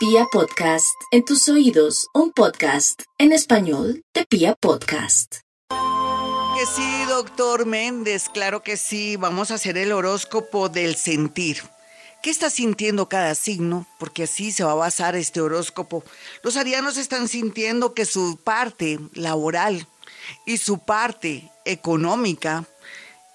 Pia Podcast, en tus oídos, un podcast en español de Pia Podcast. Que sí, doctor Méndez, claro que sí. Vamos a hacer el horóscopo del sentir. ¿Qué está sintiendo cada signo? Porque así se va a basar este horóscopo. Los arianos están sintiendo que su parte laboral y su parte económica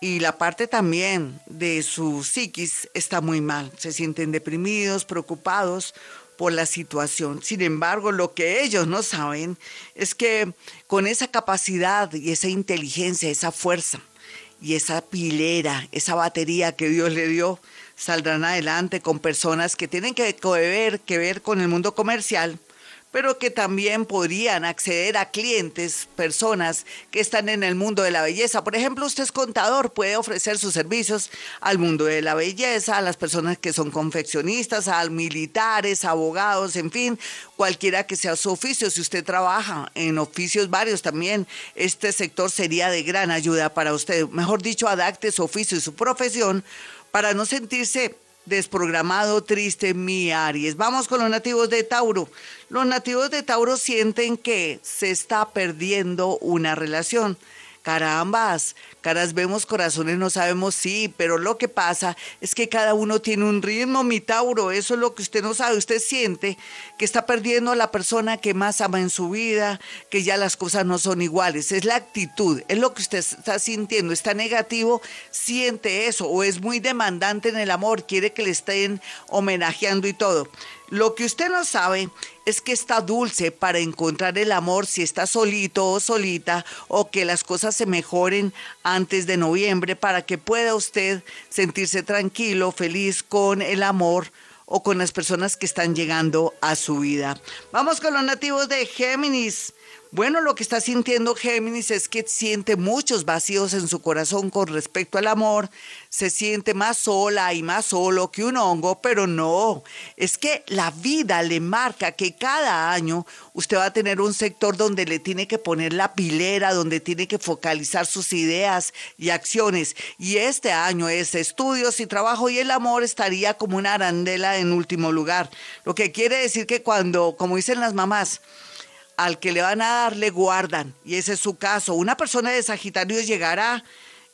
y la parte también de su psiquis está muy mal. Se sienten deprimidos, preocupados por la situación. Sin embargo, lo que ellos no saben es que con esa capacidad y esa inteligencia, esa fuerza y esa pilera, esa batería que Dios le dio, saldrán adelante con personas que tienen que ver, que ver con el mundo comercial, pero que también podrían acceder a clientes, personas que están en el mundo de la belleza. Por ejemplo, usted es contador, puede ofrecer sus servicios al mundo de la belleza, a las personas que son confeccionistas, a militares, abogados, en fin, cualquiera que sea su oficio. Si usted trabaja en oficios varios también, este sector sería de gran ayuda para usted. Mejor dicho, adapte su oficio y su profesión para no sentirse desprogramado, triste, mi Aries. Vamos con los nativos de Tauro. Los nativos de Tauro sienten que se está perdiendo una relación. Carambas, caras vemos, corazones no sabemos, sí, pero lo que pasa es que cada uno tiene un ritmo, mi Tauro, eso es lo que usted no sabe, usted siente que está perdiendo a la persona que más ama en su vida, que ya las cosas no son iguales, es la actitud, es lo que usted está sintiendo, está negativo, siente eso, o es muy demandante en el amor, quiere que le estén homenajeando y todo. Lo que usted no sabe es que está dulce para encontrar el amor si está solito o solita o que las cosas se mejoren antes de noviembre para que pueda usted sentirse tranquilo, feliz con el amor o con las personas que están llegando a su vida. Vamos con los nativos de Géminis. Bueno, lo que está sintiendo Géminis es que siente muchos vacíos en su corazón con respecto al amor, se siente más sola y más solo que un hongo, pero no, es que la vida le marca que cada año usted va a tener un sector donde le tiene que poner la pilera, donde tiene que focalizar sus ideas y acciones. Y este año es estudios y trabajo y el amor estaría como una arandela en último lugar. Lo que quiere decir que cuando, como dicen las mamás, al que le van a dar le guardan, y ese es su caso. Una persona de Sagitario llegará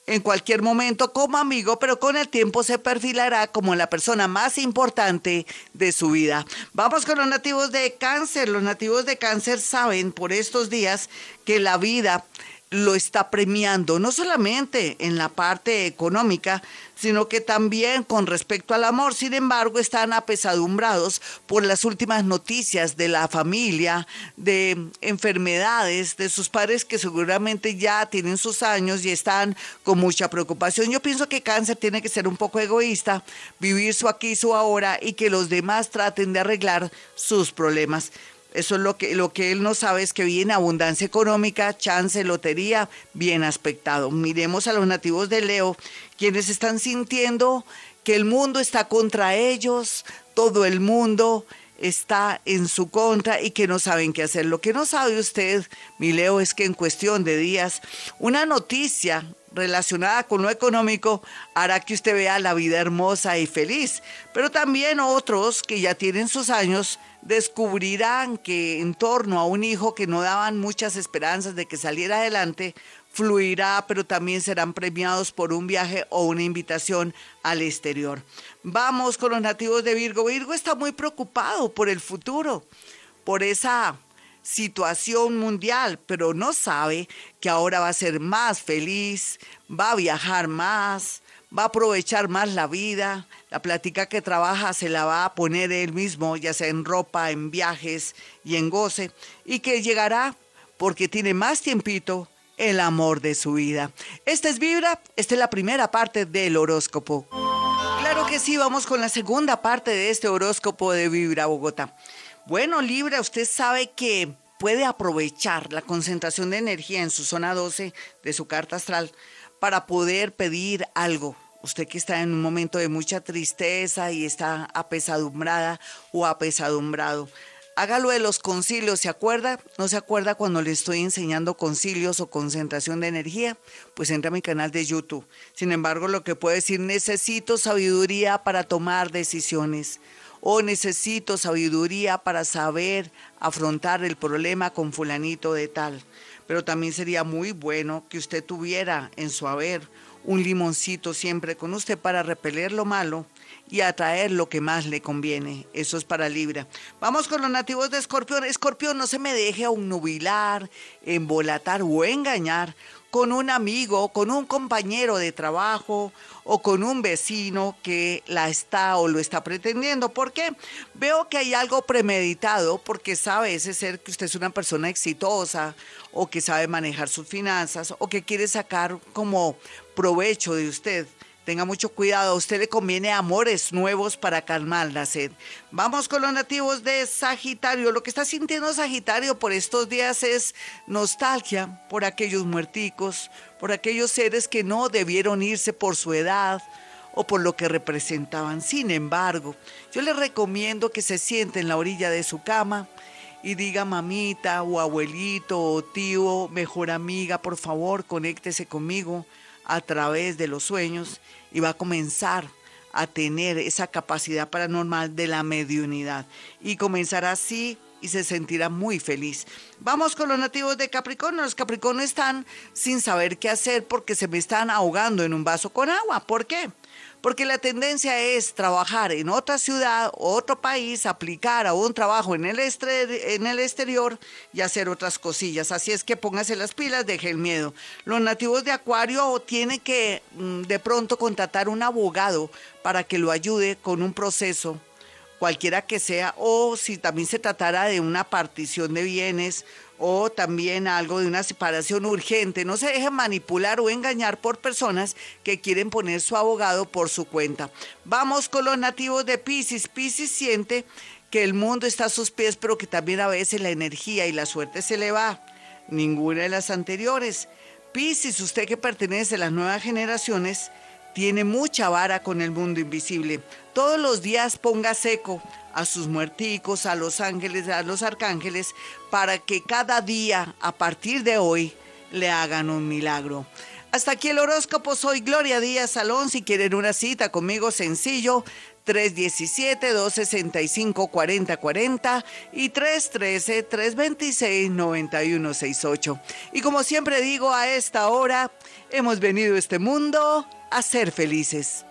en cualquier momento como amigo, pero con el tiempo se perfilará como la persona más importante de su vida. Vamos con los nativos de cáncer. Los nativos de cáncer saben por estos días que la vida lo está premiando, no solamente en la parte económica, sino que también con respecto al amor. Sin embargo, están apesadumbrados por las últimas noticias de la familia, de enfermedades, de sus padres que seguramente ya tienen sus años y están con mucha preocupación. Yo pienso que cáncer tiene que ser un poco egoísta, vivir su aquí su ahora y que los demás traten de arreglar sus problemas. Eso es lo que, lo que él no sabe es que viene abundancia económica, chance, lotería, bien aspectado. Miremos a los nativos de Leo, quienes están sintiendo que el mundo está contra ellos, todo el mundo está en su contra y que no saben qué hacer. Lo que no sabe usted, mi Leo, es que en cuestión de días, una noticia relacionada con lo económico hará que usted vea la vida hermosa y feliz. Pero también otros que ya tienen sus años descubrirán que en torno a un hijo que no daban muchas esperanzas de que saliera adelante, fluirá, pero también serán premiados por un viaje o una invitación al exterior. Vamos con los nativos de Virgo. Virgo está muy preocupado por el futuro, por esa situación mundial, pero no sabe que ahora va a ser más feliz, va a viajar más, va a aprovechar más la vida, la plática que trabaja se la va a poner él mismo, ya sea en ropa, en viajes y en goce, y que llegará porque tiene más tiempito el amor de su vida. Esta es Vibra, esta es la primera parte del horóscopo. Claro que sí, vamos con la segunda parte de este horóscopo de Vibra Bogotá. Bueno, Libra, usted sabe que puede aprovechar la concentración de energía en su zona 12 de su carta astral para poder pedir algo. Usted que está en un momento de mucha tristeza y está apesadumbrada o apesadumbrado. Hágalo de los concilios, ¿se acuerda? ¿No se acuerda cuando le estoy enseñando concilios o concentración de energía? Pues entra a mi canal de YouTube. Sin embargo, lo que puede decir, necesito sabiduría para tomar decisiones o necesito sabiduría para saber afrontar el problema con fulanito de tal. Pero también sería muy bueno que usted tuviera en su haber un limoncito siempre con usted para repeler lo malo y atraer lo que más le conviene. Eso es para Libra. Vamos con los nativos de Escorpión. Escorpión, no se me deje nubilar, embolatar o engañar con un amigo, con un compañero de trabajo o con un vecino que la está o lo está pretendiendo. ¿Por qué? Veo que hay algo premeditado porque sabe ese ser que usted es una persona exitosa o que sabe manejar sus finanzas o que quiere sacar como provecho de usted. Tenga mucho cuidado, a usted le conviene amores nuevos para calmar la sed. Vamos con los nativos de Sagitario. Lo que está sintiendo Sagitario por estos días es nostalgia por aquellos muerticos, por aquellos seres que no debieron irse por su edad o por lo que representaban. Sin embargo, yo le recomiendo que se siente en la orilla de su cama y diga mamita o abuelito o tío, mejor amiga, por favor, conéctese conmigo a través de los sueños y va a comenzar a tener esa capacidad paranormal de la mediunidad y comenzará así y se sentirá muy feliz. Vamos con los nativos de Capricornio. Los Capricornio están sin saber qué hacer porque se me están ahogando en un vaso con agua. ¿Por qué? Porque la tendencia es trabajar en otra ciudad, otro país, aplicar a un trabajo en el, en el exterior y hacer otras cosillas. Así es que póngase las pilas, deje el miedo. Los nativos de Acuario tienen que mm, de pronto contratar un abogado para que lo ayude con un proceso cualquiera que sea, o si también se tratara de una partición de bienes o también algo de una separación urgente. No se deje manipular o engañar por personas que quieren poner su abogado por su cuenta. Vamos con los nativos de Pisces. Pisces siente que el mundo está a sus pies, pero que también a veces la energía y la suerte se le va. Ninguna de las anteriores. Pisces, usted que pertenece a las nuevas generaciones, tiene mucha vara con el mundo invisible. Todos los días ponga seco a sus muerticos, a los ángeles, a los arcángeles, para que cada día, a partir de hoy, le hagan un milagro. Hasta aquí el horóscopo. Soy Gloria Díaz Salón. Si quieren una cita conmigo, sencillo. 317-265-4040 y 313-326-9168. Y como siempre digo, a esta hora hemos venido a este mundo a ser felices.